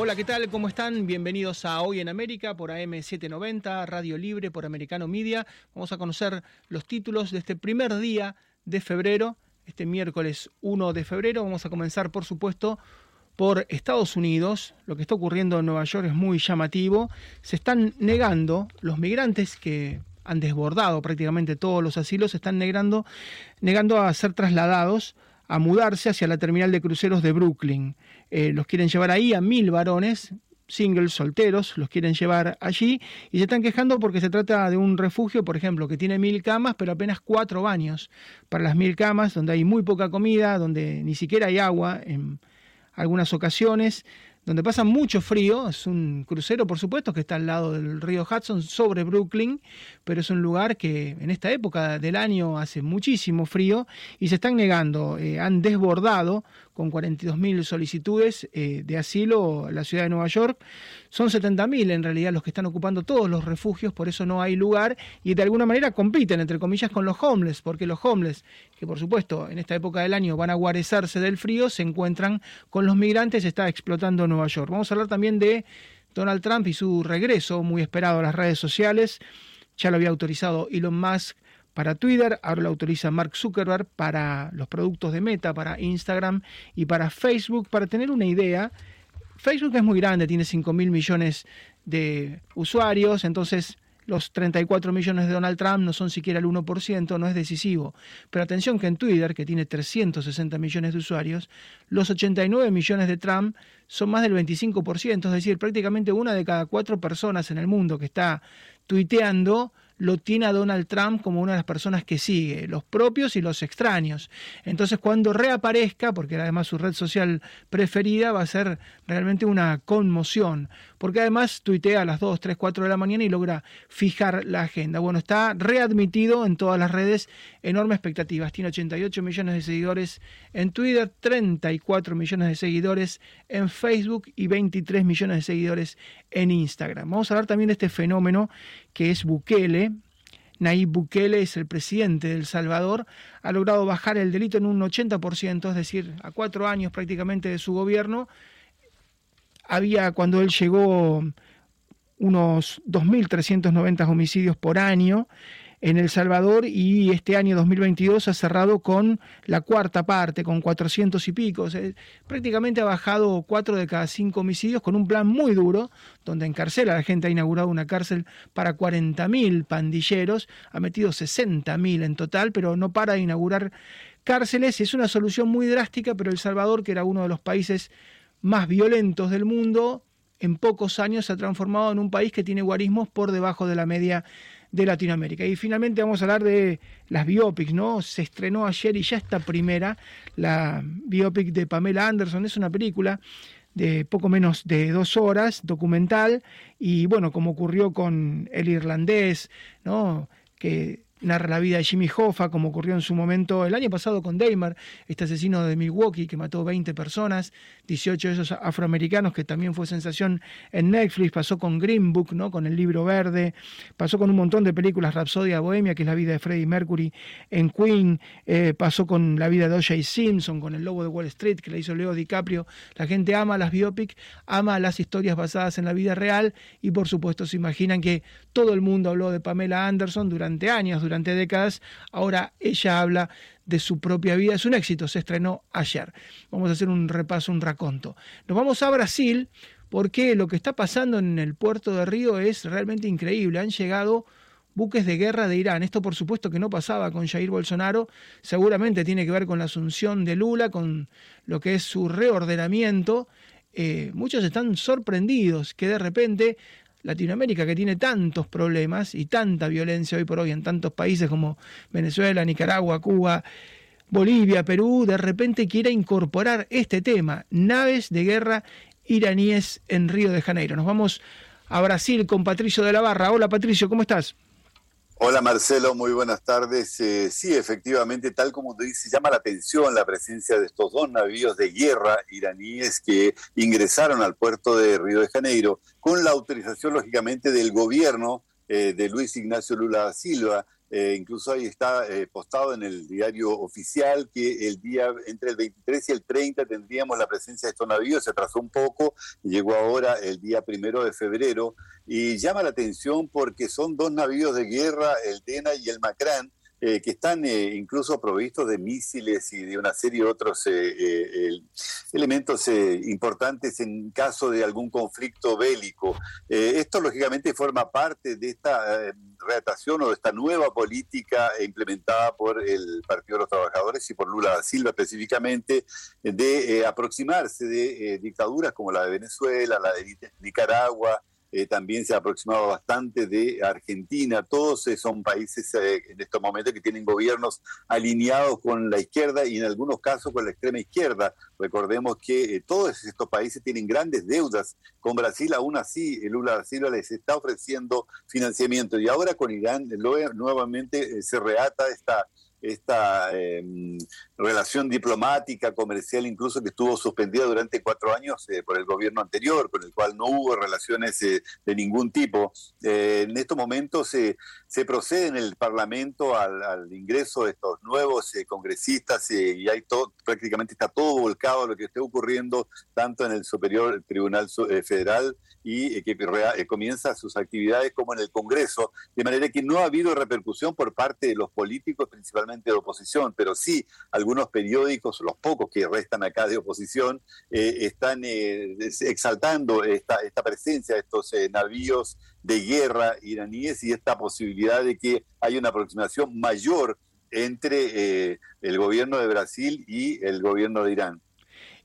Hola, ¿qué tal? ¿Cómo están? Bienvenidos a Hoy en América por AM790, Radio Libre, por Americano Media. Vamos a conocer los títulos de este primer día de febrero, este miércoles 1 de febrero. Vamos a comenzar, por supuesto, por Estados Unidos. Lo que está ocurriendo en Nueva York es muy llamativo. Se están negando los migrantes que han desbordado prácticamente todos los asilos, se están negando, negando a ser trasladados a mudarse hacia la terminal de cruceros de Brooklyn. Eh, los quieren llevar ahí a mil varones, singles, solteros, los quieren llevar allí y se están quejando porque se trata de un refugio, por ejemplo, que tiene mil camas, pero apenas cuatro baños para las mil camas, donde hay muy poca comida, donde ni siquiera hay agua en algunas ocasiones donde pasa mucho frío. Es un crucero, por supuesto, que está al lado del río Hudson, sobre Brooklyn, pero es un lugar que en esta época del año hace muchísimo frío y se están negando. Eh, han desbordado con 42.000 solicitudes eh, de asilo la ciudad de Nueva York. Son 70.000 en realidad los que están ocupando todos los refugios, por eso no hay lugar y de alguna manera compiten, entre comillas, con los homeless, porque los homeless, que por supuesto en esta época del año van a guarecerse del frío, se encuentran con los migrantes, está explotando Nueva York. Vamos a hablar también de Donald Trump y su regreso, muy esperado a las redes sociales. Ya lo había autorizado Elon Musk para Twitter, ahora lo autoriza Mark Zuckerberg para los productos de Meta, para Instagram y para Facebook. Para tener una idea, Facebook es muy grande, tiene 5 mil millones de usuarios, entonces los 34 millones de Donald Trump no son siquiera el 1%, no es decisivo. Pero atención que en Twitter, que tiene 360 millones de usuarios, los 89 millones de Trump son más del 25%, es decir, prácticamente una de cada cuatro personas en el mundo que está tuiteando lo tiene a Donald Trump como una de las personas que sigue, los propios y los extraños. Entonces cuando reaparezca, porque además su red social preferida, va a ser realmente una conmoción, porque además tuitea a las 2, 3, 4 de la mañana y logra fijar la agenda. Bueno, está readmitido en todas las redes, enormes expectativas, tiene 88 millones de seguidores en Twitter, 34 millones de seguidores en Facebook y 23 millones de seguidores en Instagram. Vamos a hablar también de este fenómeno que es Bukele. Nayib Bukele es el presidente de El Salvador, ha logrado bajar el delito en un 80%, es decir, a cuatro años prácticamente de su gobierno. Había cuando él llegó unos 2.390 homicidios por año en El Salvador y este año 2022 ha cerrado con la cuarta parte, con 400 y pico. prácticamente ha bajado cuatro de cada cinco homicidios con un plan muy duro, donde encarcela la gente, ha inaugurado una cárcel para 40.000 pandilleros, ha metido 60.000 en total, pero no para de inaugurar cárceles. Es una solución muy drástica, pero El Salvador, que era uno de los países más violentos del mundo, en pocos años se ha transformado en un país que tiene guarismos por debajo de la media de Latinoamérica. Y finalmente vamos a hablar de las biopics, ¿no? Se estrenó ayer y ya está primera la biopic de Pamela Anderson. Es una película de poco menos de dos horas, documental, y bueno, como ocurrió con El Irlandés, ¿no? Que narra la vida de Jimmy Hoffa, como ocurrió en su momento el año pasado con Damar, este asesino de Milwaukee que mató 20 personas, 18 de esos afroamericanos, que también fue sensación en Netflix, pasó con Green Book, ¿no? con el libro verde, pasó con un montón de películas, Rapsodia Bohemia, que es la vida de Freddie Mercury en Queen, eh, pasó con la vida de O.J. Simpson, con El Lobo de Wall Street, que la hizo Leo DiCaprio. La gente ama las biopic, ama las historias basadas en la vida real y por supuesto se imaginan que todo el mundo habló de Pamela Anderson durante años, durante décadas, ahora ella habla de su propia vida. Es un éxito, se estrenó ayer. Vamos a hacer un repaso, un raconto. Nos vamos a Brasil porque lo que está pasando en el puerto de Río es realmente increíble. Han llegado buques de guerra de Irán. Esto por supuesto que no pasaba con Jair Bolsonaro, seguramente tiene que ver con la asunción de Lula, con lo que es su reordenamiento. Eh, muchos están sorprendidos que de repente Latinoamérica, que tiene tantos problemas y tanta violencia hoy por hoy en tantos países como Venezuela, Nicaragua, Cuba, Bolivia, Perú, de repente quiere incorporar este tema, naves de guerra iraníes en Río de Janeiro. Nos vamos a Brasil con Patricio de la Barra. Hola Patricio, ¿cómo estás? Hola Marcelo, muy buenas tardes. Eh, sí, efectivamente, tal como te dice, llama la atención la presencia de estos dos navíos de guerra iraníes que ingresaron al puerto de Río de Janeiro con la autorización, lógicamente, del gobierno eh, de Luis Ignacio Lula da Silva, eh, incluso ahí está eh, postado en el diario oficial que el día entre el 23 y el 30 tendríamos la presencia de estos navíos, se atrasó un poco, llegó ahora el día primero de febrero, y llama la atención porque son dos navíos de guerra, el Dena y el Macrán, eh, que están incluso provistos de misiles y de una serie de otros elementos importantes en caso de algún conflicto bélico. esto lógicamente forma parte de esta readaptación o de esta nueva política implementada por el Partido de los Trabajadores y por Lula da Silva específicamente, de eh, aproximarse de eh, dictaduras como la de Venezuela, la de Nicaragua, eh, también se ha aproximado bastante de Argentina. Todos eh, son países eh, en estos momentos que tienen gobiernos alineados con la izquierda y en algunos casos con la extrema izquierda. Recordemos que todos estos países tienen grandes deudas con Brasil, aún así Lula da Silva les está ofreciendo financiamiento y ahora con Irán nuevamente se reata esta esta em, relación diplomática, comercial, incluso que estuvo suspendida durante cuatro años eh, por el gobierno anterior, con el cual no hubo relaciones eh, de ningún tipo. Eh, en estos momentos se procede en el Parlamento al, ingreso de estos nuevos congresistas y hay todo, prácticamente está todo volcado a lo que esté ocurriendo tanto en el Superior Tribunal Federal y que comienza sus actividades como en el Congreso, de manera que no ha habido repercusión por parte de los políticos, principalmente de oposición, pero sí algunos periódicos, los pocos que restan acá de oposición, eh, están eh, exaltando esta, esta presencia de estos eh, navíos de guerra iraníes y esta posibilidad de que haya una aproximación mayor entre el gobierno de Brasil y el gobierno de Irán.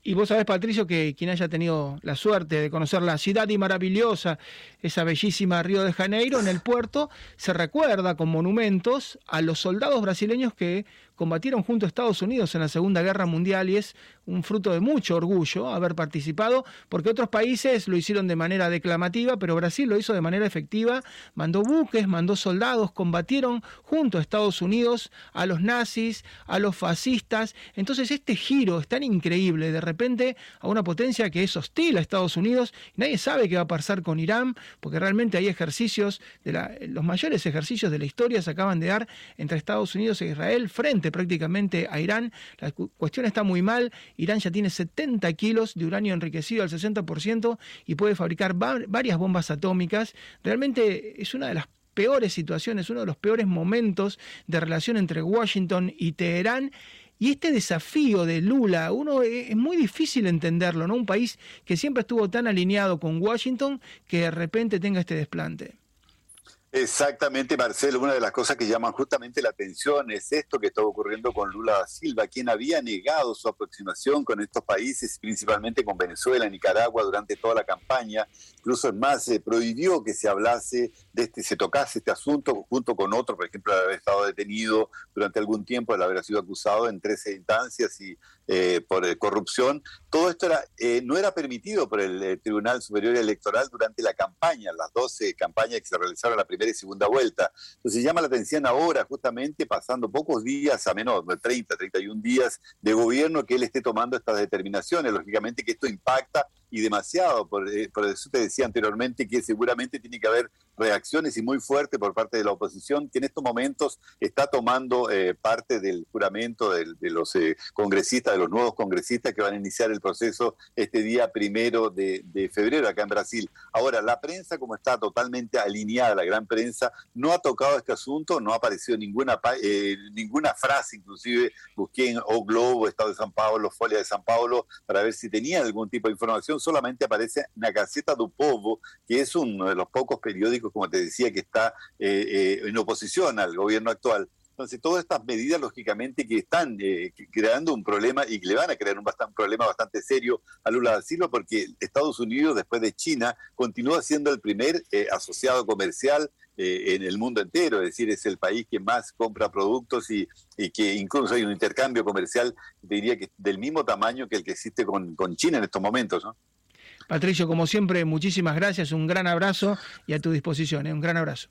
Y vos sabés, Patricio, que quien haya tenido la suerte de conocer la ciudad y maravillosa, esa bellísima Río de Janeiro, en el puerto, se recuerda con monumentos a los soldados brasileños que combatieron junto a Estados Unidos en la Segunda Guerra Mundial y es un fruto de mucho orgullo haber participado, porque otros países lo hicieron de manera declamativa, pero Brasil lo hizo de manera efectiva, mandó buques, mandó soldados, combatieron junto a Estados Unidos a los nazis, a los fascistas. Entonces este giro es tan increíble de repente a una potencia que es hostil a Estados Unidos, nadie sabe qué va a pasar con Irán, porque realmente hay ejercicios, los mayores ejercicios de la historia se acaban de dar entre Estados Unidos e Israel frente prácticamente a Irán. La cuestión está muy mal. Irán ya tiene 70 kilos de uranio enriquecido al 60% y puede fabricar varias bombas atómicas. Realmente es una de las peores situaciones, uno de los peores momentos de relación entre Washington y Teherán. Y este desafío de Lula, uno e, es muy difícil entenderlo, ¿no? Un país que siempre estuvo tan alineado con Washington que de repente tenga este desplante. Exactamente, Marcelo. Una de las cosas que llaman justamente la atención es esto que está ocurriendo con Lula da Silva, quien había negado su aproximación con estos países, principalmente con Venezuela, Nicaragua, durante toda la campaña. Incluso es más, se prohibió que se hablase de este, se tocase este asunto junto con otro, por ejemplo, el haber estado detenido durante algún tiempo, el haber sido acusado en 13 instancias y eh, por eh, corrupción. Todo esto era, eh, no era permitido por el Tribunal Superior Electoral durante la campaña, las 12 campañas que se realizaron la primera y segunda vuelta. Entonces llama la atención ahora, justamente pasando pocos días, a menos de 30, 31 días de gobierno, que él esté tomando estas determinaciones. Lógicamente que esto impacta y demasiado. Por, eh, por, eso te decía anteriormente que seguramente tiene que haber reacciones y muy fuerte por parte de la oposición, que en estos momentos está tomando eh, parte del juramento de, los eh, congresistas, de los nuevos congresistas que van a iniciar el proceso este día primero de, febrero acá en Brasil. Ahora, la prensa, como está totalmente alineada, la gran prensa, no ha tocado este asunto, no ha aparecido ninguna, ninguna frase, inclusive busqué en O Globo, Estado de San Paulo, Folia de San Paulo, para ver si tenían algún tipo de información solamente aparece la Gaceta do Povo, que es uno de los pocos periódicos, como te decía, que está eh, eh, en oposición al gobierno actual. Entonces, todas estas medidas, lógicamente, que están eh, creando un problema y que le van a crear un, problema bastante serio a Lula da Silva, porque Estados Unidos, después de China, continúa siendo el primer asociado comercial en el mundo entero, es decir, es el país que más compra productos y, que incluso hay un intercambio comercial, diría que del mismo tamaño que el que existe con, con China en estos momentos, ¿no? Patricio, como siempre, muchísimas gracias, un gran abrazo y a tu disposición, ¿eh? un gran abrazo.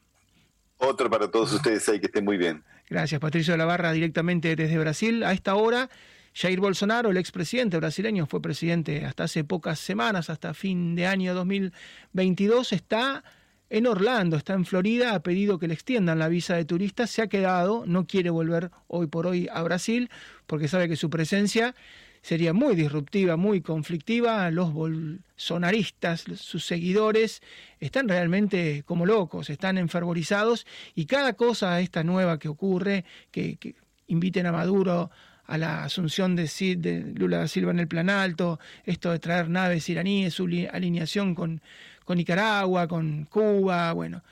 Otro para todos ustedes ahí, que estén muy bien. Gracias, Patricio de la Barra, directamente desde Brasil. A esta hora, Jair Bolsonaro, el expresidente brasileño, fue presidente hasta hace pocas semanas, hasta fin de año 2022, está en Orlando, está en Florida, ha pedido que le extiendan la visa de turista, se ha quedado, no quiere volver hoy por hoy a Brasil porque sabe que su presencia sería muy disruptiva, muy conflictiva. Los bolsonaristas, sus seguidores, están realmente como locos, están enfervorizados y cada cosa esta nueva que ocurre, que, inviten a Maduro a la asunción de, de, Lula da Silva en el plan alto, esto de traer naves iraníes, su alineación con, con Nicaragua, con Cuba, bueno,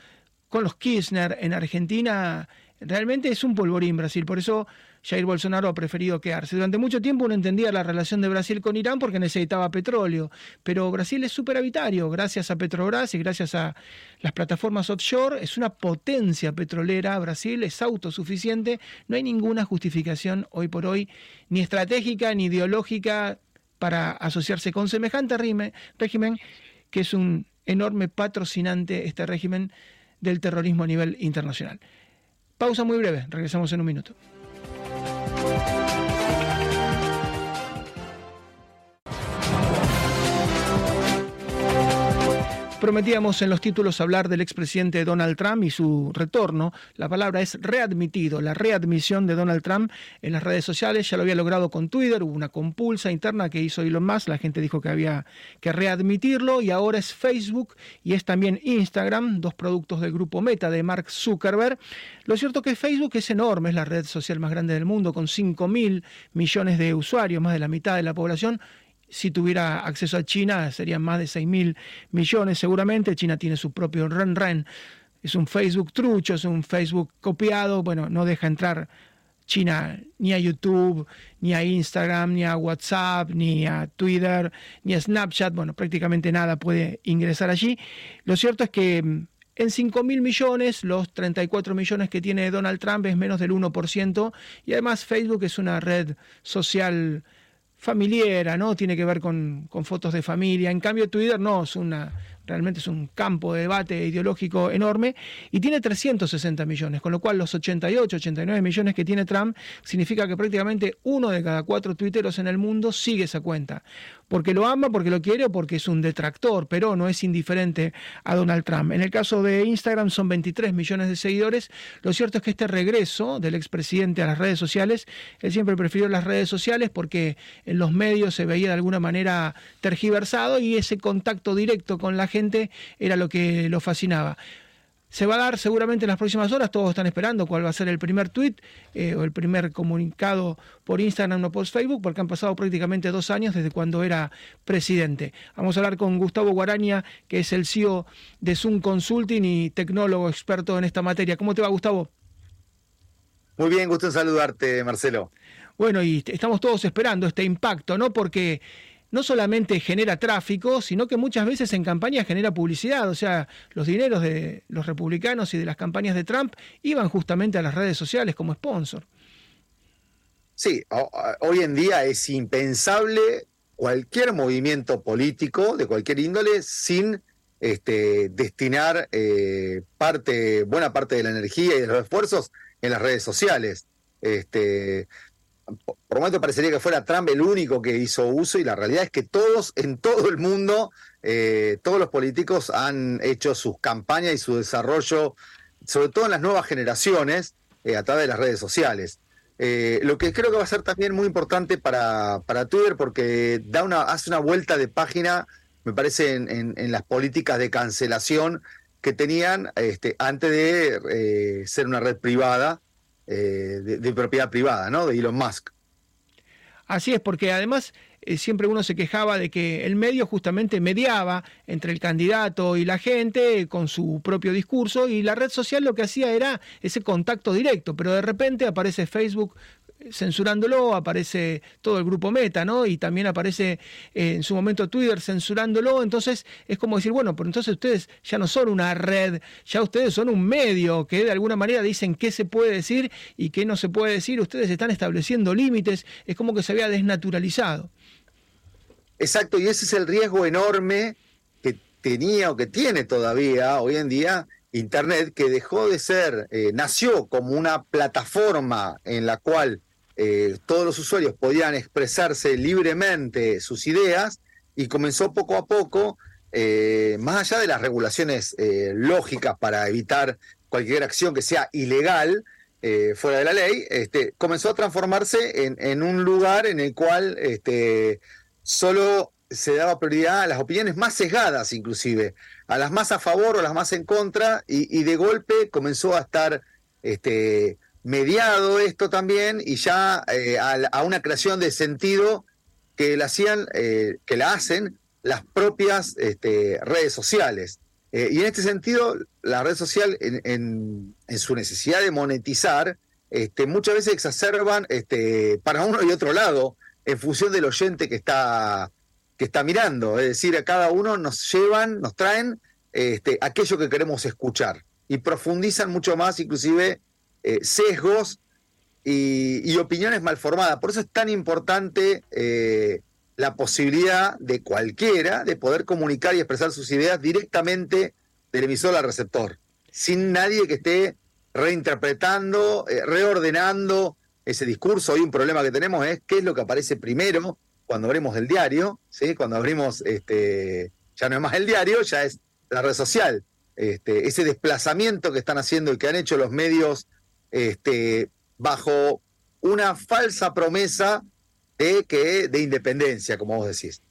con los Kirchner en Argentina, realmente es un polvorín Brasil. Por eso Jair Bolsonaro ha preferido quedarse. Durante mucho tiempo uno entendía la relación de Brasil con Irán porque necesitaba petróleo, pero Brasil es superavitario gracias a Petrobras y gracias a las plataformas offshore, es una potencia petrolera, Brasil es autosuficiente, no hay ninguna justificación hoy por hoy, ni estratégica ni ideológica para asociarse con semejante régimen, que es un enorme patrocinante, este régimen, del terrorismo a nivel internacional. Pausa muy breve, regresamos en un minuto. Thank you. Prometíamos en los títulos hablar del expresidente Donald Trump y su retorno. La palabra es readmitido, la readmisión de Donald Trump en las redes sociales. Ya lo había logrado con Twitter, hubo una compulsa interna que hizo Elon Musk, la gente dijo que había que readmitirlo y ahora es Facebook y es también Instagram, dos productos del grupo Meta de Mark Zuckerberg. Lo cierto es que Facebook es enorme, es la red social más grande del mundo con 5 mil millones de usuarios, más de la mitad de la población si tuviera acceso a China serían más de 6 mil millones seguramente. China tiene su propio RenRen. Es un Facebook trucho, es un Facebook copiado. Bueno, no deja entrar China ni a YouTube, ni a Instagram, ni a WhatsApp, ni a Twitter, ni a Snapchat. Bueno, prácticamente nada puede ingresar allí. Lo cierto es que mm, en 5 mil millones, los 34 millones que tiene Donald Trump es menos del 1%. Y además Facebook es una red social familiar, ¿no? Tiene que ver con, con, fotos de familia. En cambio, Twitter no, es una realmente es un campo de debate ideológico enorme, y tiene 360 millones, con lo cual los 88, 89 millones que tiene Trump significa que prácticamente uno de cada cuatro tuiteros en el mundo sigue esa cuenta, porque lo ama, porque lo quiere o porque es un detractor, pero no es indiferente a Donald Trump. En el caso de Instagram son 23 millones de seguidores, lo cierto es que este regreso del expresidente a las redes sociales, él siempre prefirió las redes sociales porque en los medios se veía de alguna manera tergiversado y ese contacto directo con la gente era lo que lo fascinaba. Se va a dar seguramente en las próximas horas, todos están esperando cuál va a ser el primer tweet eh, o el primer comunicado por Instagram o por Facebook, porque han pasado prácticamente dos años desde cuando era presidente. Vamos a hablar con Gustavo Guaraña, que es el CEO de Zoom Consulting y tecnólogo experto en esta materia. ¿Cómo te va, Gustavo? Muy bien, gusto en saludarte, Marcelo. Bueno, y estamos todos esperando este impacto, ¿no? Porque no solamente genera tráfico, sino que muchas veces en campaña genera publicidad. O sea, los dineros de los republicanos y de las campañas de Trump iban justamente a las redes sociales como sponsor. Sí, hoy en día es impensable cualquier movimiento político de cualquier índole sin este, destinar eh, parte, buena parte de la energía y de los esfuerzos en las redes sociales. Este, por momento parecería que fuera Trump el único que hizo uso y la realidad es que todos en todo el mundo, eh, todos los políticos han hecho sus campañas y su desarrollo, sobre todo en las nuevas generaciones, eh, a través de las redes sociales. Eh, lo que creo que va a ser también muy importante para, para Twitter porque da una, hace una vuelta de página, me parece, en, las políticas de cancelación que tenían este, antes de ser una red privada eh, de, propiedad privada, ¿no? De Elon Musk. Así es, porque además eh, siempre uno se quejaba de que el medio justamente mediaba entre el candidato y la gente con su propio discurso y la red social lo que hacía era ese contacto directo, pero de repente aparece Facebook censurándolo, aparece todo el grupo Meta, ¿no? Y también aparece eh, en su momento Twitter censurándolo, entonces es como decir, bueno, pero entonces ustedes ya no son una red, ya ustedes son un medio que de alguna manera dicen qué se puede decir y qué no se puede decir, ustedes están estableciendo límites, es como que se había desnaturalizado. Exacto, y ese es el riesgo enorme que tenía o que tiene todavía hoy en día Internet, que dejó de ser, eh, nació como una plataforma en la cual eh, todos los usuarios podían expresarse libremente sus ideas y comenzó poco a poco eh, más allá de las regulaciones eh, lógicas para evitar cualquier acción que sea ilegal, fuera de la ley, este, comenzó a transformarse en, en, un lugar en el cual este, solo se daba prioridad a las opiniones más sesgadas, inclusive, a las más a favor o las más en contra, y, y de golpe comenzó a estar este, mediado esto también y ya eh, a, una creación de sentido que la hacían, eh, que la hacen las propias este, redes sociales. Eh, y en este sentido, la red social, en, en, en su necesidad de monetizar, este, muchas veces exacerban este, para uno y otro lado, en función del oyente que está, que está mirando. Es decir, a cada uno nos llevan, nos traen este, aquello que queremos escuchar y profundizan mucho más, inclusive eh, sesgos y, opiniones mal formadas. Por eso es tan importante eh, la posibilidad de cualquiera de poder comunicar y expresar sus ideas directamente del emisor al receptor, sin nadie que esté reinterpretando, eh, reordenando ese discurso. Hoy un problema que tenemos es qué es lo que aparece primero cuando abrimos el diario, ¿sí? cuando abrimos, este, ya no es más el diario, ya es la red social. Este, ese desplazamiento que están haciendo y que han hecho los medios este, bajo una falsa promesa de, que, de independencia, como vos decís.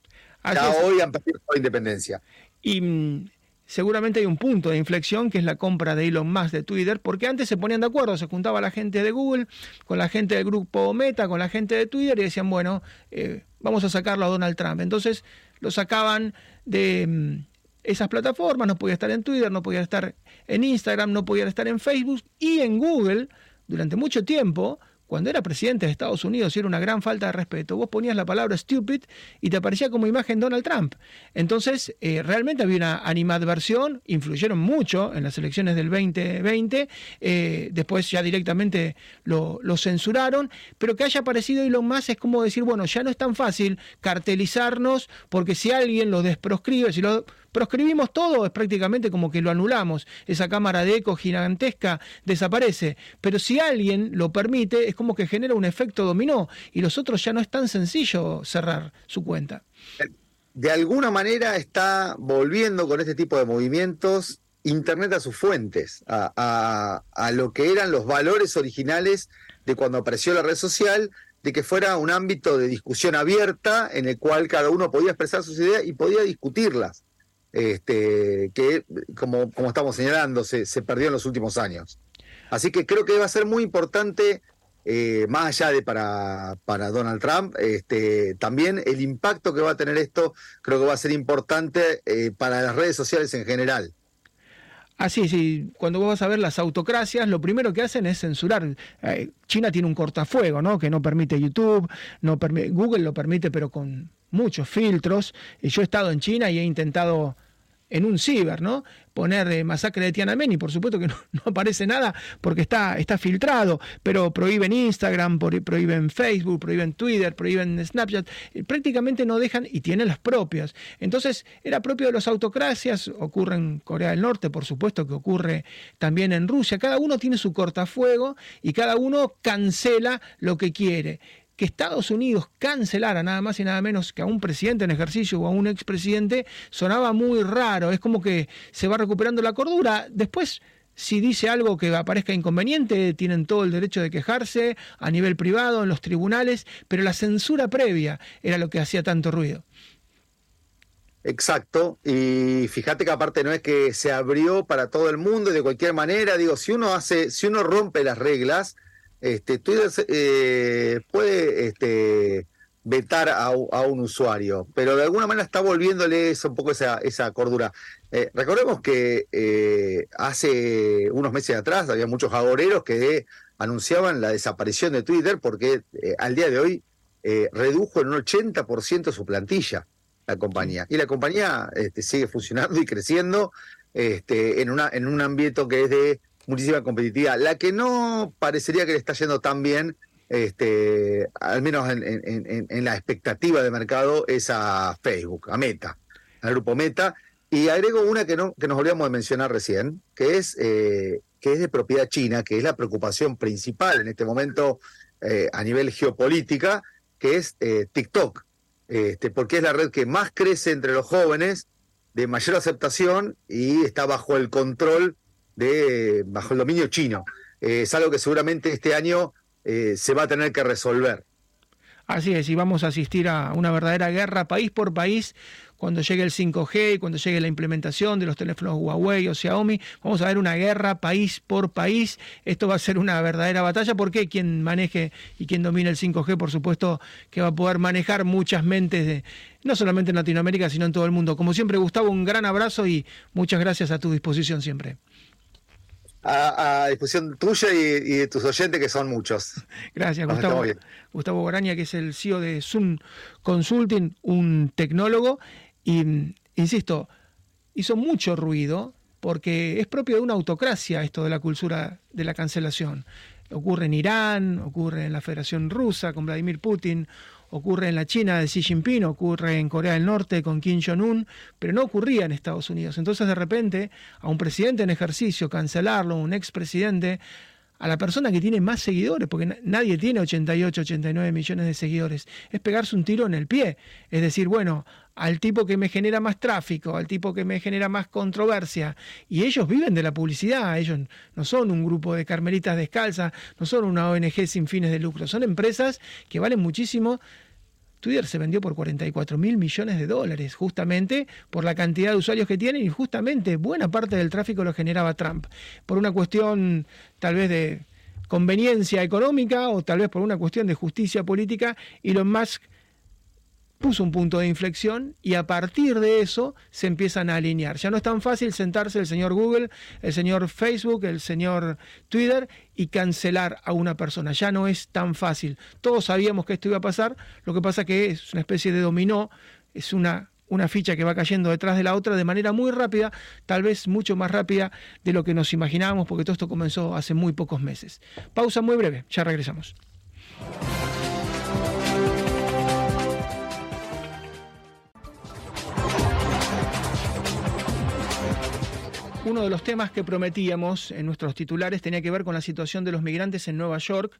Ya hoy han perdido la independencia. Y mm, seguramente hay un punto de inflexión que es la compra de Elon Musk de Twitter, porque antes se ponían de acuerdo, se juntaba la gente de Google con la gente del grupo Meta, con la gente de Twitter y decían, bueno, eh, vamos a sacarlo a Donald Trump. Entonces lo sacaban de mm, esas plataformas, no podía estar en Twitter, no podía estar en Instagram, no podía estar en Facebook y en Google durante mucho tiempo cuando era presidente de Estados Unidos y era una gran falta de respeto, vos ponías la palabra stupid y te aparecía como imagen Donald Trump. Entonces, eh, realmente había una animadversión, influyeron mucho en las elecciones del 2020, eh, después ya directamente lo, lo, censuraron, pero que haya aparecido Elon Musk es como decir, bueno, ya no es tan fácil cartelizarnos porque si alguien lo desproscribe, si lo proscribimos todo, es prácticamente como que lo anulamos. Esa cámara de eco gigantesca desaparece. Pero si alguien lo permite, es como que genera un efecto dominó y los otros ya no es tan sencillo cerrar su cuenta. De alguna manera está volviendo con este tipo de movimientos Internet a sus fuentes, a, a, lo que eran los valores originales de cuando apareció la red social, de que fuera un ámbito de discusión abierta en el cual cada uno podía expresar sus ideas y podía discutirlas este, que, como, como estamos señalando, se, se, perdió en los últimos años. Así que creo que va a ser muy importante, eh, más allá de para, para Donald Trump, este, también el impacto que va a tener esto, creo que va a ser importante eh, para las redes sociales en general. Así, sí, cuando vos vas a ver las autocracias, lo primero que hacen es censurar. Eh, China tiene un cortafuego, ¿no? Que no permite YouTube, no permite, Google lo permite, pero con muchos filtros. Y yo he estado en China y he intentado en un ciber, ¿no? Poner eh, masacre de Tiananmen y por supuesto que no, aparece nada porque está, está filtrado, pero prohíben Instagram, prohíben Facebook, prohíben Twitter, prohíben Snapchat, eh, prácticamente no dejan y tienen las propias. Entonces, era propio de las autocracias, ocurre en Corea del Norte, por supuesto que ocurre también en Rusia, cada uno tiene su cortafuego y cada uno cancela lo que quiere que Estados Unidos cancelara nada más y nada menos que a un presidente en ejercicio o a un expresidente sonaba muy raro. Es como que se va recuperando la cordura. Después, si dice algo que aparezca inconveniente, tienen todo el derecho de quejarse a nivel privado, en los tribunales, pero la censura previa era lo que hacía tanto ruido. Exacto, y fíjate que aparte no es que se abrió para todo el mundo de cualquier manera, digo, si uno hace, si uno rompe las reglas, este, Twitter eh, puede este, vetar a, a, un usuario, pero de alguna manera está volviéndole eso, un poco esa, esa cordura. Eh, recordemos que eh, hace unos meses atrás había muchos agoreros que anunciaban la desaparición de Twitter porque al día de hoy redujo en un 80% su plantilla la compañía. Y la compañía este, sigue funcionando y creciendo este, en, una, en un ámbito que es de muchísima competitividad. La que no parecería que le está yendo tan bien, este, al menos en, en, en, la expectativa de mercado, es a Facebook, a Meta, al grupo Meta. Y agrego una que, no, que nos olvidamos de mencionar recién, que es, eh, que es de propiedad china, que es la preocupación principal en este momento eh, a nivel geopolítica, que es eh, TikTok, este, porque es la red que más crece entre los jóvenes de mayor aceptación y está bajo el control de, bajo el dominio chino. Eh, es algo que seguramente este año eh, se va a tener que resolver. Así es, y vamos a asistir a una verdadera guerra país por país cuando llegue el 5G, cuando llegue la implementación de los teléfonos Huawei o Xiaomi, vamos a ver una guerra país por país. Esto va a ser una verdadera batalla porque quien maneje y quien domine el 5G, por supuesto, que va a poder manejar muchas mentes, de, no solamente en Latinoamérica, sino en todo el mundo. Como siempre, Gustavo, un gran abrazo y muchas gracias a tu disposición siempre. A, disposición tuya y, de tus oyentes, que son muchos. Gracias, Gustavo. Gustavo Goraña, que es el CEO de Zoom Consulting, un tecnólogo y, insisto, hizo mucho ruido porque es propio de una autocracia esto de la cultura de la cancelación. Ocurre en Irán, ocurre en la Federación Rusa con Vladimir Putin, ocurre en la China de Xi Jinping, ocurre en Corea del Norte con Kim Jong-un, pero no ocurría en Estados Unidos. Entonces, de repente, a un presidente en ejercicio, cancelarlo, un expresidente, a la persona que tiene más seguidores, porque nadie tiene 88, 89 millones de seguidores, es pegarse un tiro en el pie. Es decir, bueno, al tipo que me genera más tráfico, al tipo que me genera más controversia, y ellos viven de la publicidad, ellos no son un grupo de carmelitas descalzas, no son una ONG sin fines de lucro, son empresas que valen muchísimo Twitter se vendió por 44 mil millones de dólares, justamente por la cantidad de usuarios que tienen y justamente buena parte del tráfico lo generaba Trump. Por una cuestión tal vez de conveniencia económica o tal vez por una cuestión de justicia política, Elon Musk puso un punto de inflexión y a partir de eso se empiezan a alinear. Ya no es tan fácil sentarse el señor Google, el señor Facebook, el señor Twitter y cancelar a una persona. Ya no es tan fácil. Todos sabíamos que esto iba a pasar, lo que pasa que es una especie de dominó, es una, una ficha que va cayendo detrás de la otra de manera muy rápida, tal vez mucho más rápida de lo que nos imaginábamos, porque todo esto comenzó hace muy pocos meses. Pausa muy breve, ya regresamos. Uno de los temas que prometíamos en nuestros titulares tenía que ver con la situación de los migrantes en Nueva York,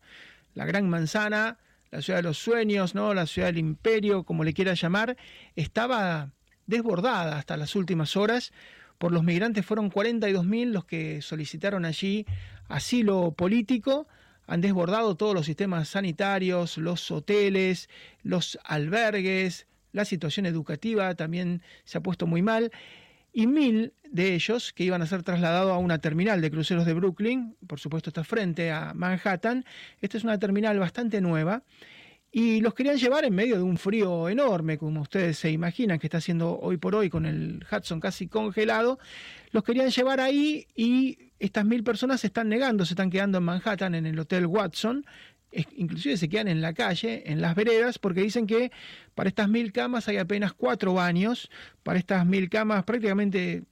la gran manzana, la ciudad de los sueños, ¿no? la ciudad del imperio, como le quiera llamar, estaba desbordada hasta las últimas horas por los migrantes. Fueron 42.000 los que solicitaron allí asilo político. Han desbordado todos los sistemas sanitarios, los hoteles, los albergues, la situación educativa también se ha puesto muy mal y mil de ellos que iban a ser trasladados a una terminal de cruceros de Brooklyn, por supuesto está frente a Manhattan, esta es una terminal bastante nueva, y los querían llevar en medio de un frío enorme, como ustedes se imaginan que está haciendo hoy por hoy con el Hudson casi congelado, los querían llevar ahí y estas mil personas se están negando, se están quedando en Manhattan en el Hotel Watson, inclusive se quedan en la calle, en las veredas, porque dicen que para estas mil camas hay apenas cuatro baños, para estas mil camas prácticamente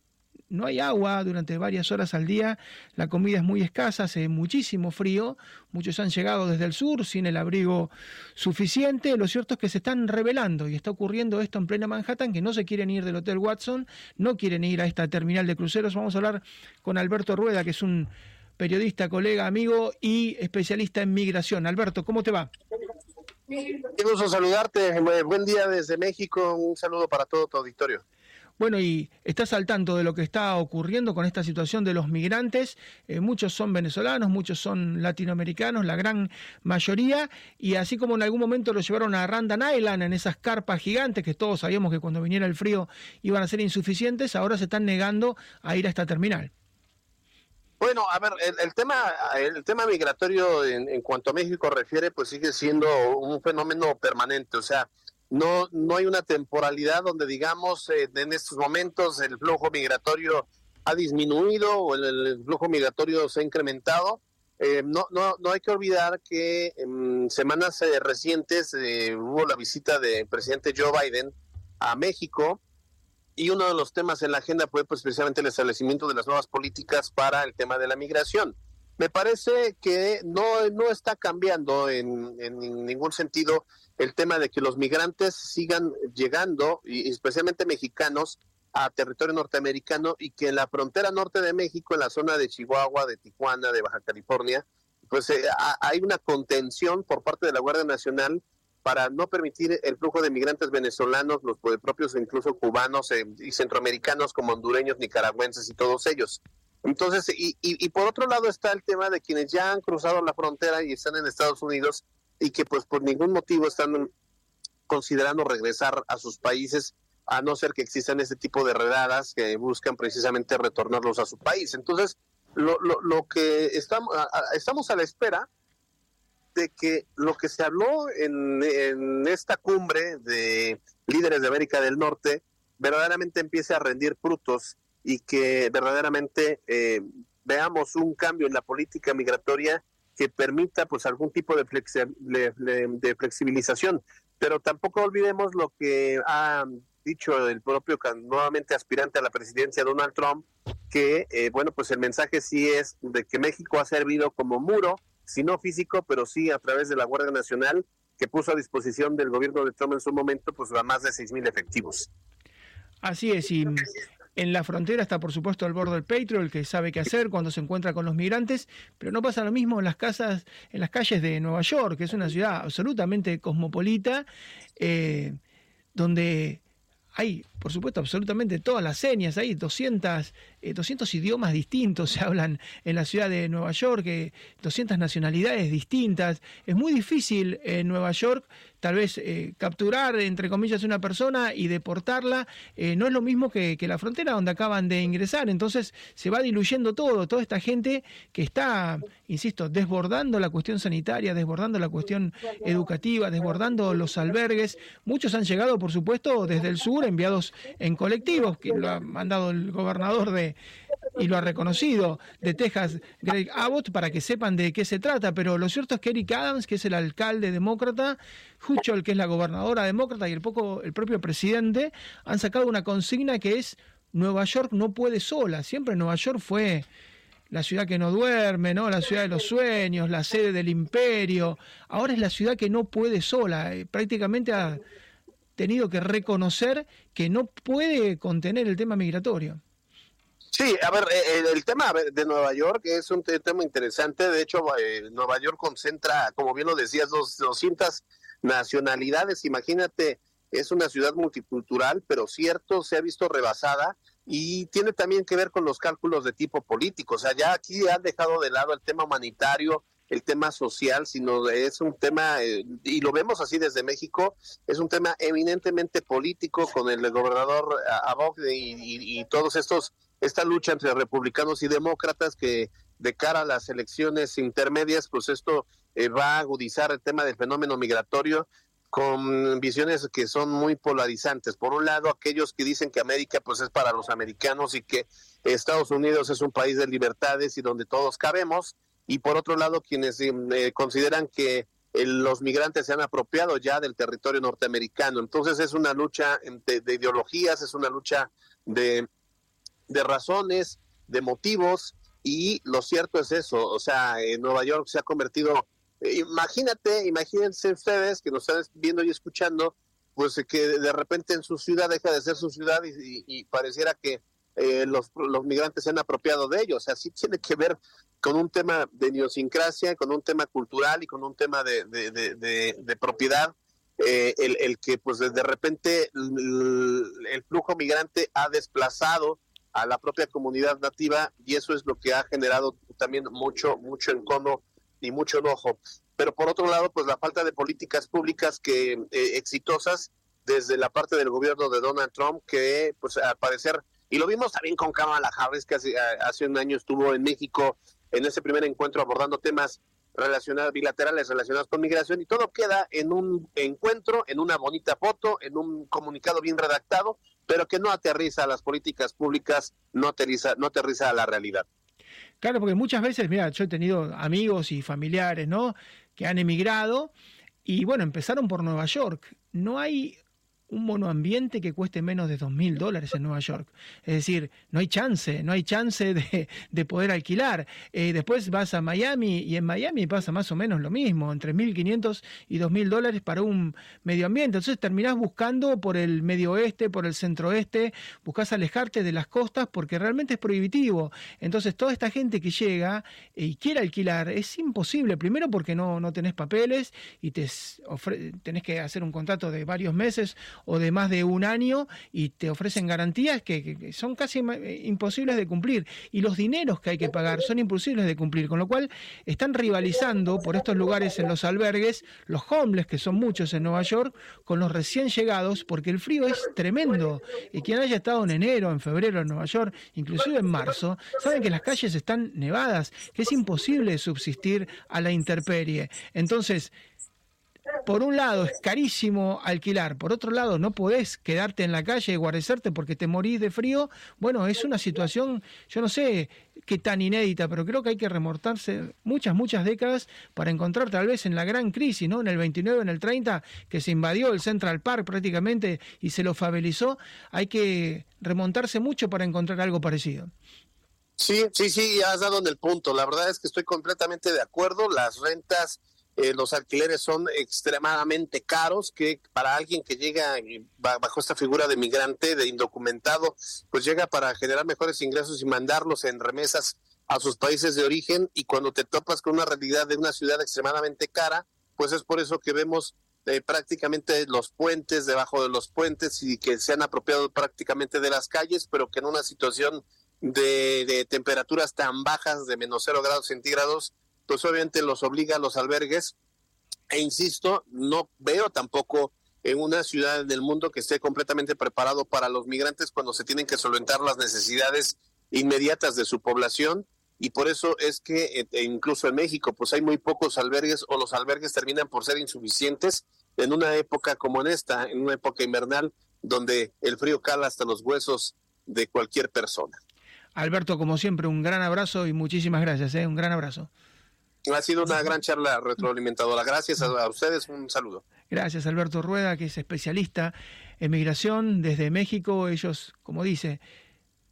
no hay agua durante varias horas al día, la comida es muy escasa, hace muchísimo frío, muchos han llegado desde el sur sin el abrigo suficiente, lo cierto es que se están revelando y está ocurriendo esto en plena Manhattan, que no se quieren ir del Hotel Watson, no quieren ir a esta terminal de cruceros, vamos a hablar con Alberto Rueda, que es un periodista, colega, amigo y especialista en migración. Alberto, ¿cómo te va? Qué gusto saludarte. Buen día desde México. Un saludo para todo tu auditorio. Bueno, y estás al tanto de lo que está ocurriendo con esta situación de los migrantes. Eh, muchos son venezolanos, muchos son latinoamericanos, la gran mayoría. Y así como en algún momento lo llevaron a Randan Island, en esas carpas gigantes que todos sabíamos que cuando viniera el frío iban a ser insuficientes, ahora se están negando a ir a esta terminal. Bueno, a ver, el, tema, el tema migratorio en, cuanto a México refiere, pues sigue siendo un fenómeno permanente. O sea, no, no hay una temporalidad donde digamos eh, en estos momentos el flujo migratorio ha disminuido o el, flujo migratorio se ha incrementado. Eh, no, no, no hay que olvidar que en semanas eh, recientes hubo la visita del presidente Joe Biden a México y uno de los temas en la agenda fue pues precisamente el establecimiento de las nuevas políticas para el tema de la migración. Me parece que no, no está cambiando en, ningún sentido el tema de que los migrantes sigan llegando, y especialmente mexicanos, a territorio norteamericano y que en la frontera norte de México, en la zona de Chihuahua, de Tijuana, de Baja California, pues eh, hay una contención por parte de la Guardia Nacional para no permitir el flujo de migrantes venezolanos, los propios incluso cubanos eh, y centroamericanos como hondureños, nicaragüenses y todos ellos. Entonces, y, y, por otro lado está el tema de quienes ya han cruzado la frontera y están en Estados Unidos y que pues por ningún motivo están considerando regresar a sus países a no ser que existan este tipo de redadas que buscan precisamente retornarlos a su país. Entonces, lo, lo, lo que estamos estamos a la espera de que lo que se habló en, en esta cumbre de líderes de América del Norte verdaderamente empiece a rendir frutos y que verdaderamente eh, veamos un cambio en la política migratoria que permita pues algún tipo de, de, flexibilización. Pero tampoco olvidemos lo que ha dicho el propio nuevamente aspirante a la presidencia Donald Trump, que eh, bueno pues el mensaje sí es de que México ha servido como muro si no físico, pero sí a través de la Guardia Nacional, que puso a disposición del gobierno de Trump en su momento, pues a más de seis mil efectivos. Así es, y en la frontera está, por supuesto, el borde del Patriot, el que sabe qué hacer cuando se encuentra con los migrantes, pero no pasa lo mismo en las casas, en las calles de Nueva York, que es una ciudad absolutamente cosmopolita, eh, donde hay, por supuesto, absolutamente todas las señas, hay 200, 200 eh, idiomas distintos se hablan en la ciudad de Nueva York, 200 eh, nacionalidades distintas. Es muy difícil en Nueva York tal vez eh, capturar, entre comillas, una persona y deportarla, no es lo mismo que, que, la frontera donde acaban de ingresar. Entonces se va diluyendo todo, toda esta gente que está, insisto, desbordando la cuestión sanitaria, desbordando la cuestión educativa, desbordando los albergues. Muchos han llegado, por supuesto, desde el sur, enviados en colectivos, que lo ha mandado el gobernador de y lo ha reconocido de Texas, Greg Abbott, para que sepan de qué se trata. Pero lo cierto es que Eric Adams, que es el alcalde demócrata, Huchol, que es la gobernadora demócrata, y el, poco, el propio presidente, han sacado una consigna que es Nueva York no puede sola. Siempre Nueva York fue la ciudad que no duerme, ¿no? La ciudad de los sueños, la sede del imperio. Ahora es la ciudad que no puede sola. Eh, prácticamente ha tenido que reconocer que no puede contener el tema migratorio. Sí, a ver, eh, el, tema de Nueva York es un tema interesante. De hecho, eh, Nueva York concentra, como bien lo decías, dos, 200 nacionalidades. Imagínate, es una ciudad multicultural, pero cierto, se ha visto rebasada y tiene también que ver con los cálculos de tipo político. O sea, ya aquí han dejado de lado el tema humanitario, el tema social, sino es un tema, eh, y lo vemos así desde México, es un tema eminentemente político con el gobernador Abog y, y, todos estos, esta lucha entre republicanos y demócratas que de cara a las elecciones intermedias, pues esto eh, va a agudizar el tema del fenómeno migratorio con visiones que son muy polarizantes. Por un lado, aquellos que dicen que América pues es para los americanos y que Estados Unidos es un país de libertades y donde todos cabemos, y por otro lado quienes eh, consideran que eh, los migrantes se han apropiado ya del territorio norteamericano. Entonces es una lucha de, ideologías, es una lucha de, de, razones, de motivos, y lo cierto es eso, o sea, en Nueva York se ha convertido, eh, imagínate, imagínense ustedes que nos están viendo y escuchando, pues que de repente en su ciudad deja de ser su ciudad y, pareciera que los, los migrantes se han apropiado de ellos. O sea, sí tiene que ver con un tema de idiosincrasia, con un tema cultural y con un tema de, de, propiedad, eh, el, que pues de repente el, flujo migrante ha desplazado a la propia comunidad nativa y eso es lo que ha generado también mucho, mucho encono y mucho enojo. Pero por otro lado, pues la falta de políticas públicas que eh, exitosas desde la parte del gobierno de Donald Trump, que pues al parecer, y lo vimos también con Kamala Harris, que hace, hace un año estuvo en México en ese primer encuentro abordando temas relacionados bilaterales relacionados con migración y todo queda en un encuentro, en una bonita foto, en un comunicado bien redactado, pero que no aterriza a las políticas públicas, no aterriza, no aterriza a la realidad. Claro, porque muchas veces, mira, yo he tenido amigos y familiares, ¿no? Que han emigrado y bueno, empezaron por Nueva York. No hay un monoambiente que cueste menos de dos mil dólares en Nueva York. Es decir, no hay chance, no hay chance de, de poder alquilar. Eh, después vas a Miami y en Miami pasa más o menos lo mismo, entre 1.500 y dos mil dólares para un medio ambiente. Entonces terminás buscando por el medio oeste, por el centro oeste, buscas alejarte de las costas porque realmente es prohibitivo. Entonces toda esta gente que llega y quiere alquilar es imposible, primero porque no, no tenés papeles y te tenés que hacer un contrato de varios meses o de más de un año y te ofrecen garantías que, son casi eh, imposibles de cumplir. Y los dineros que hay que pagar son imposibles de cumplir, con lo cual están rivalizando por estos lugares en los albergues los homeless, que son muchos en Nueva York, con los recién llegados, porque el frío es tremendo. Y quien haya estado en enero, en febrero en Nueva York, inclusive en marzo, saben que las calles están nevadas, que es imposible subsistir a la intemperie. Entonces, por un lado es carísimo alquilar, por otro lado no podés quedarte en la calle y guarecerte porque te morís de frío, bueno, es una situación, yo no sé qué tan inédita, pero creo que hay que remortarse muchas, muchas décadas para encontrar tal vez en la gran crisis, ¿no? En el 29, en el 30, que se invadió el Central Park prácticamente y se lo fabelizó, hay que remontarse mucho para encontrar algo parecido. Sí, sí, sí, has dado en el punto. La verdad es que estoy completamente de acuerdo. Las rentas eh, los alquileres son extremadamente caros, que para alguien que llega bajo esta figura de migrante, de indocumentado, pues llega para generar mejores ingresos y mandarlos en remesas a sus países de origen y cuando te topas con una realidad de una ciudad extremadamente cara, pues es por eso que vemos eh, prácticamente los puentes, debajo de los puentes y que se han apropiado prácticamente de las calles, pero que en una situación de, de temperaturas tan bajas de menos cero grados centígrados, pues obviamente los obliga a los albergues. E insisto, no veo tampoco en una ciudad del mundo que esté completamente preparado para los migrantes cuando se tienen que solventar las necesidades inmediatas de su población y por eso es que eh, e incluso en México pues hay muy pocos albergues o los albergues terminan por ser insuficientes en una época como en esta, en una época invernal donde el frío cala hasta los huesos de cualquier persona. Alberto, como siempre, un gran abrazo y muchísimas gracias, ¿eh? un gran abrazo. Ha sido una gran charla retroalimentadora. Gracias a, ustedes, un saludo. Gracias, Alberto Rueda, que es especialista en migración desde México. Ellos, como dice,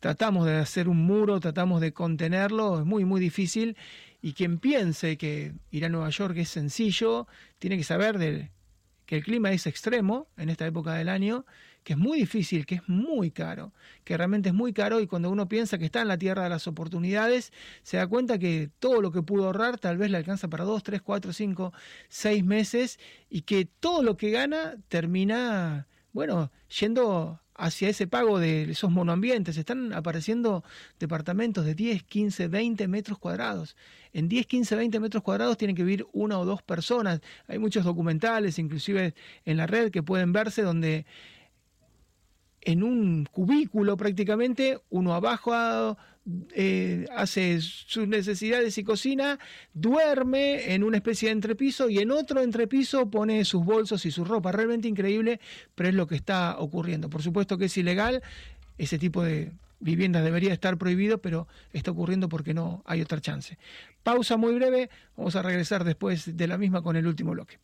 tratamos de hacer un muro, tratamos de contenerlo, es muy, muy difícil. Y quien piense que ir a Nueva York es sencillo, tiene que saber de, que el clima es extremo en esta época del año que es muy difícil, que es muy caro, que realmente es muy caro y cuando uno piensa que está en la tierra de las oportunidades, se da cuenta que todo lo que pudo ahorrar tal vez le alcanza para dos, tres, cuatro, cinco, seis meses y que todo lo que gana termina, bueno, yendo hacia ese pago de esos monoambientes. Están apareciendo departamentos de 10, 15, 20 metros cuadrados. En 10, 15, 20 metros cuadrados tienen que vivir una o dos personas. Hay muchos documentales, inclusive en la red, que pueden verse donde en un cubículo prácticamente, uno abajo eh, hace sus necesidades y cocina, duerme en una especie de entrepiso y en otro entrepiso pone sus bolsos y su ropa. Realmente increíble, pero es lo que está ocurriendo. Por supuesto que es ilegal, ese tipo de viviendas debería estar prohibido, pero está ocurriendo porque no hay otra chance. Pausa muy breve, vamos a regresar después de la misma con el último bloque.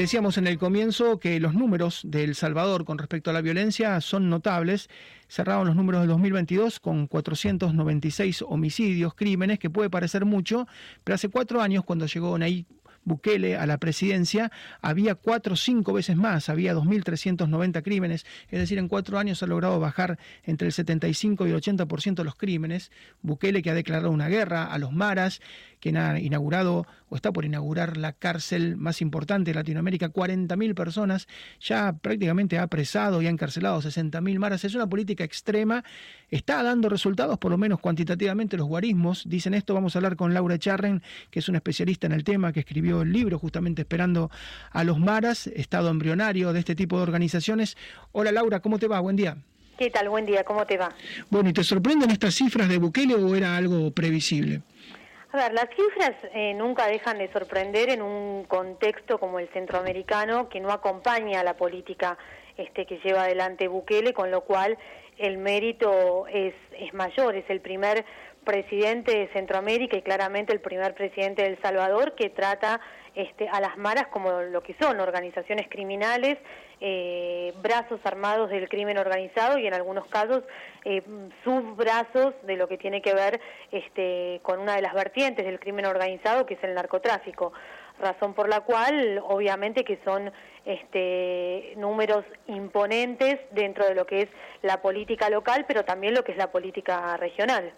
Decíamos en el comienzo que los números de El Salvador con respecto a la violencia son notables. Cerraron los números del 2022 con 496 homicidios, crímenes, que puede parecer mucho, pero hace cuatro años, cuando llegó Nayib Bukele a la presidencia, había cuatro o cinco veces más, había 2.390 crímenes, es decir, en cuatro años ha logrado bajar entre el 75 y el 80% los crímenes. Bukele que ha declarado una guerra a los maras, quien ha inaugurado o está por inaugurar la cárcel más importante de Latinoamérica, 40.000 personas, ya prácticamente ha apresado y ha encarcelado 60.000 maras. Es una política extrema, está dando resultados, por lo menos cuantitativamente, los guarismos. Dicen esto, vamos a hablar con Laura Charren, que es una especialista en el tema, que escribió el libro justamente esperando a los maras, estado embrionario de este tipo de organizaciones. Hola Laura, ¿cómo te va? Buen día. ¿Qué tal? Buen día, ¿cómo te va? Bueno, ¿y te sorprenden estas cifras de Bukele o era algo previsible? A ver, las cifras eh, nunca dejan de sorprender en un contexto como el centroamericano que no acompaña a la política este, que lleva adelante Bukele, con lo cual el mérito es, es mayor, es el primer presidente de Centroamérica y claramente el primer presidente de El Salvador que trata este, a las maras como lo que son organizaciones criminales, eh, brazos armados del crimen organizado y en algunos casos eh, subbrazos de lo que tiene que ver este, con una de las vertientes del crimen organizado que es el narcotráfico razón por la cual obviamente que son este, números imponentes dentro de lo que es la política local, pero también lo que es la política regional.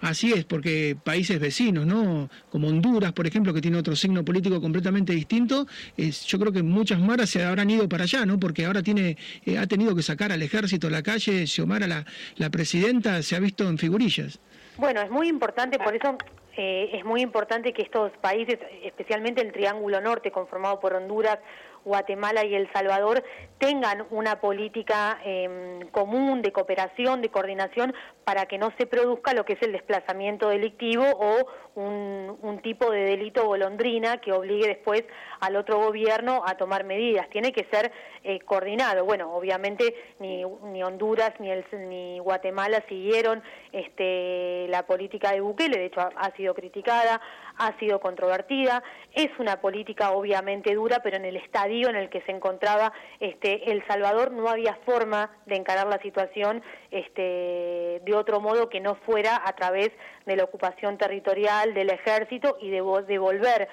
Así es, porque países vecinos, ¿no? Como Honduras, por ejemplo, que tiene otro signo político completamente distinto, es, yo creo que muchas maras se habrán ido para allá, ¿no? Porque ahora tiene, eh, ha tenido que sacar al ejército a la calle, Xiomara, la, la presidenta, se ha visto en figurillas. Bueno, es muy importante, por eso eh, es muy importante que estos países, especialmente el Triángulo Norte, conformado por Honduras, Guatemala y El Salvador tengan una política em, común de cooperación, de coordinación, para que no se produzca lo que es el desplazamiento delictivo o un, tipo de delito golondrina que obligue después al otro gobierno a tomar medidas. Tiene que ser eh, coordinado. Bueno, obviamente ni, ni Honduras ni, el, ni Guatemala siguieron este, la política de Bukele, de hecho ha sido criticada, ha sido controvertida, es una política obviamente dura, pero en el estadio en el que se encontraba este, El Salvador no había forma de encarar la situación este, de otro modo que no fuera a través de la ocupación territorial del ejército y de devolver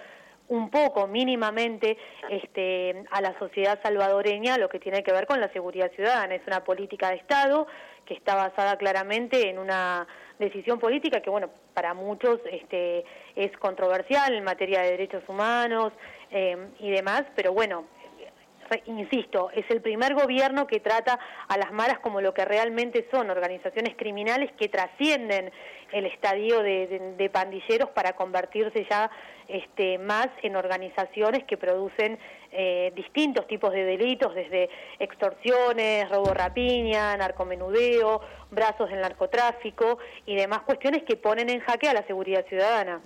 un poco mínimamente este, a la sociedad salvadoreña lo que tiene que ver con la seguridad ciudadana. Es una política de Estado que está basada claramente en una decisión política que, bueno, para muchos este, es controversial en materia de derechos humanos eh, y demás, pero bueno, insisto, es el primer gobierno que trata a las maras como lo que realmente son, organizaciones criminales que trascienden el estadio de, pandilleros para convertirse ya este, más en organizaciones que producen eh, distintos tipos de delitos, desde extorsiones, robo rapiña, narcomenudeo, brazos del narcotráfico y demás cuestiones que ponen en jaque a la seguridad ciudadana.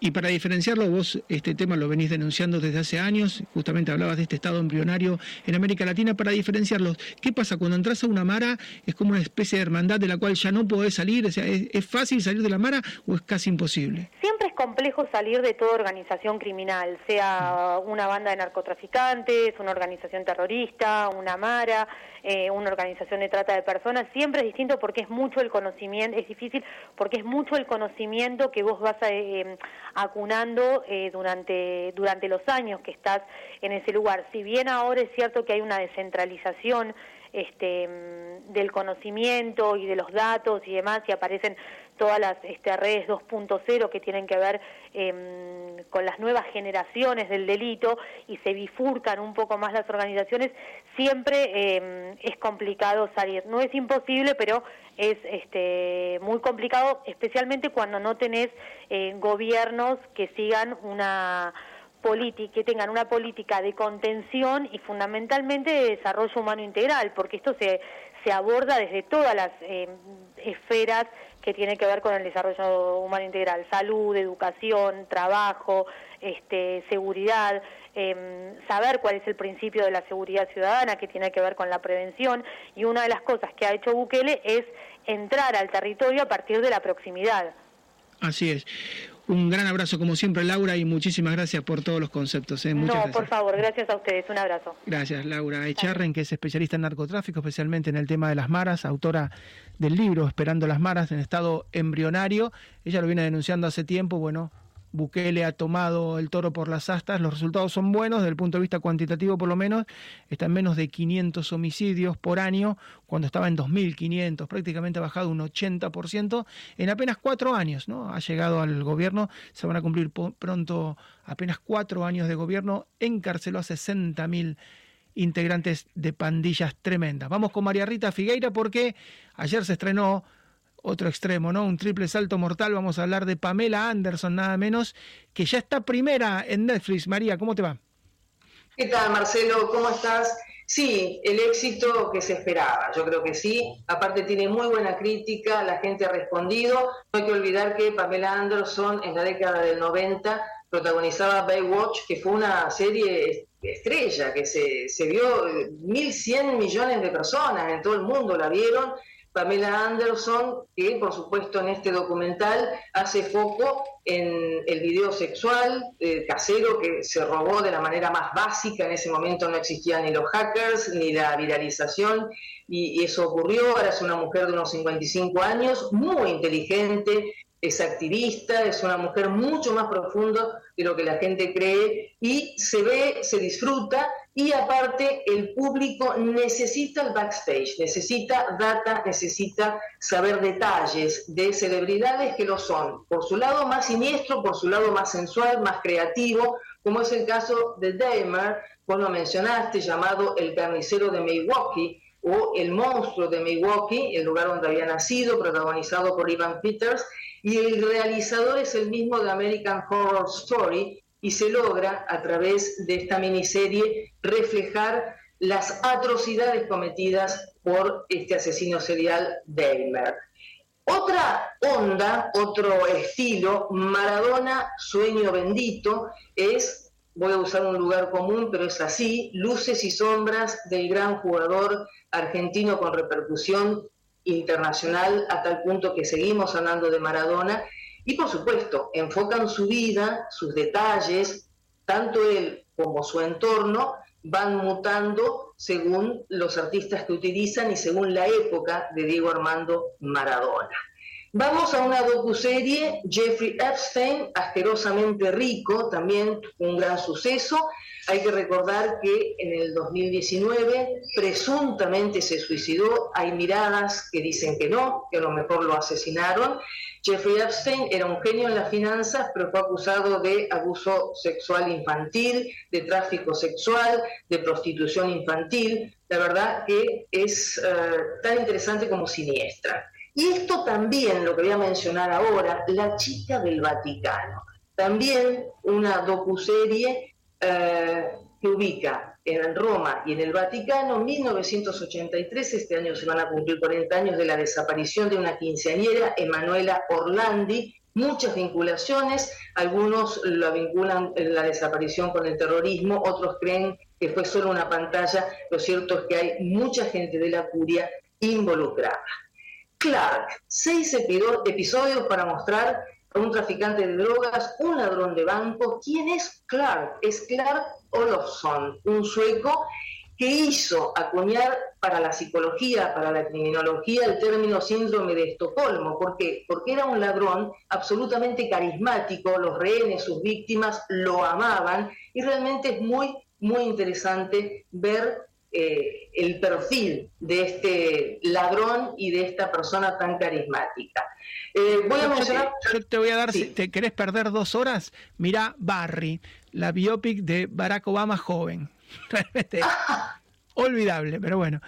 Y para diferenciarlo, vos este tema lo venís denunciando desde hace años, justamente hablabas de este estado embrionario en América Latina, para diferenciarlos, ¿qué pasa cuando entras a una mara? ¿Es como una especie de hermandad de la cual ya no podés salir? O sea, ¿es, fácil salir de la mara o es casi imposible? Siempre es complejo salir de toda organización criminal, sea una banda de narcotraficantes, una organización terrorista, una mara, eh, una organización de trata de personas, siempre es distinto porque es mucho el conocimiento, es difícil porque es mucho el conocimiento que vos vas a... Eh, acunando eh, durante, durante los años que estás en ese lugar. Si bien ahora es cierto que hay una descentralización este, mm, del conocimiento y de los datos y demás, y aparecen todas las este, redes 2.0 que tienen que ver em, con las nuevas generaciones del delito y se bifurcan un poco más las organizaciones, siempre em, es complicado salir. No es imposible, pero es este, muy complicado, especialmente cuando no tenés eh, gobiernos que sigan una que tengan una política de contención y fundamentalmente de desarrollo humano integral, porque esto se, se aborda desde todas las em, esferas que tiene que ver con el desarrollo humano integral, salud, educación, trabajo, este, seguridad, em, saber cuál es el principio de la seguridad ciudadana que tiene que ver con la prevención y una de las cosas que ha hecho Bukele es entrar al territorio a partir de la proximidad. Así es. Un gran abrazo como siempre, Laura, y muchísimas gracias por todos los conceptos. ¿eh? no, por favor, gracias a ustedes. Un abrazo. Gracias, Laura Echarren, que es especialista en narcotráfico, especialmente en el tema de las maras, autora del libro Esperando las maras en estado embrionario. Ella lo viene denunciando hace tiempo, bueno, Bukele ha tomado el toro por las astas, los resultados son buenos desde el punto de vista cuantitativo por lo menos, está en menos de 500 homicidios por año, cuando estaba en 2.500, prácticamente ha bajado un 80% en apenas cuatro años, ¿no? Ha llegado al gobierno, se van a cumplir pronto apenas cuatro años de gobierno, encarceló a 60.000 integrantes de pandillas tremendas. Vamos con María Rita Figueira porque ayer se estrenó otro extremo, ¿no? Un triple salto mortal. Vamos a hablar de Pamela Anderson, nada menos, que ya está primera en Netflix. María, ¿cómo te va? ¿Qué tal, Marcelo? ¿Cómo estás? Sí, el éxito que se esperaba, yo creo que sí. Aparte tiene muy buena crítica, la gente ha respondido. No hay que olvidar que Pamela Anderson en la década del 90 protagonizaba Baywatch, que fue una serie estrella, que se, se vio 1.100 millones de personas en todo el mundo la vieron Pamela Anderson, que por supuesto en este documental hace foco en el video sexual eh, casero que se robó de la manera más básica, en ese momento no existían ni los hackers ni la viralización, y, y eso ocurrió, ahora es una mujer de unos 55 años, muy inteligente, es activista, es una mujer mucho más profunda de lo que la gente cree y se ve, se disfruta y aparte el público necesita el backstage, necesita data, necesita saber detalles de celebridades que lo son, por su lado más siniestro, por su lado más sensual, más creativo, como es el caso de Dahmer, vos lo mencionaste, llamado El carnicero de Milwaukee, o El monstruo de Milwaukee, el lugar donde había nacido, protagonizado por Ivan Peters, y el realizador es el mismo de American Horror Story, y se logra a través de esta miniserie reflejar las atrocidades cometidas por este asesino serial Dahmer. Otra onda, otro estilo, Maradona, sueño bendito, es, voy a usar un lugar común, pero es así, luces y sombras del gran jugador argentino con repercusión internacional a tal punto que seguimos hablando de Maradona y por supuesto, enfocan su vida, sus detalles, tanto él como su entorno van mutando según los artistas que utilizan y según la época de Diego Armando Maradona. Vamos a una docuserie, Jeffrey Epstein, asquerosamente rico, también un gran suceso. Hay que recordar que en el 2019 presuntamente se suicidó. Hay miradas que dicen que no, que a lo mejor lo asesinaron. Jeffrey Epstein era un genio en las finanzas, pero fue acusado de abuso sexual infantil, de tráfico sexual, de prostitución infantil. La verdad que es eh, tan interesante como siniestra. Y esto también, lo que voy a mencionar ahora, La chica del Vaticano. También una docuserie eh, que ubica en Roma y en el Vaticano, 1983, este año se van a cumplir 40 años de la desaparición de una quinceañera, Emanuela Orlandi, muchas vinculaciones, algunos la vinculan la desaparición con el terrorismo, otros creen que fue solo una pantalla, lo cierto es que hay mucha gente de la curia involucrada. Clark, seis episodios para mostrar un traficante de drogas, un ladrón de banco. ¿Quién es Clark? Es Clark Olofsson, un sueco que hizo acuñar para la psicología, para la criminología, el término síndrome de Estocolmo. ¿Por qué? Porque era un ladrón absolutamente carismático, los rehenes, sus víctimas lo amaban y realmente es muy, muy interesante ver eh, el perfil de este ladrón y de esta persona tan carismática. Eh, voy a mencionar... Yo te voy a dar, si te querés perder dos horas, mira Barry, la biopic de Barack Obama joven. Realmente olvidable, pero bueno.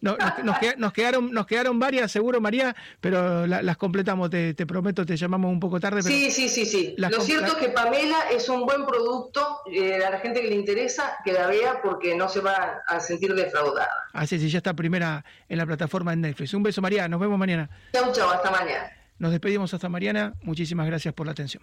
Nos, quedaron, nos quedaron varias, seguro, María, pero las completamos, te, prometo, te llamamos un poco tarde. sí, sí, sí, sí. Lo cierto es que Pamela es un buen producto, eh, a la gente que le interesa, que la vea porque no se va a sentir defraudada. Así sí, ya está primera en la plataforma de Netflix. Un beso, María, nos vemos mañana. Chau, chau, hasta mañana. Nos despedimos hasta mañana. Muchísimas gracias por la atención.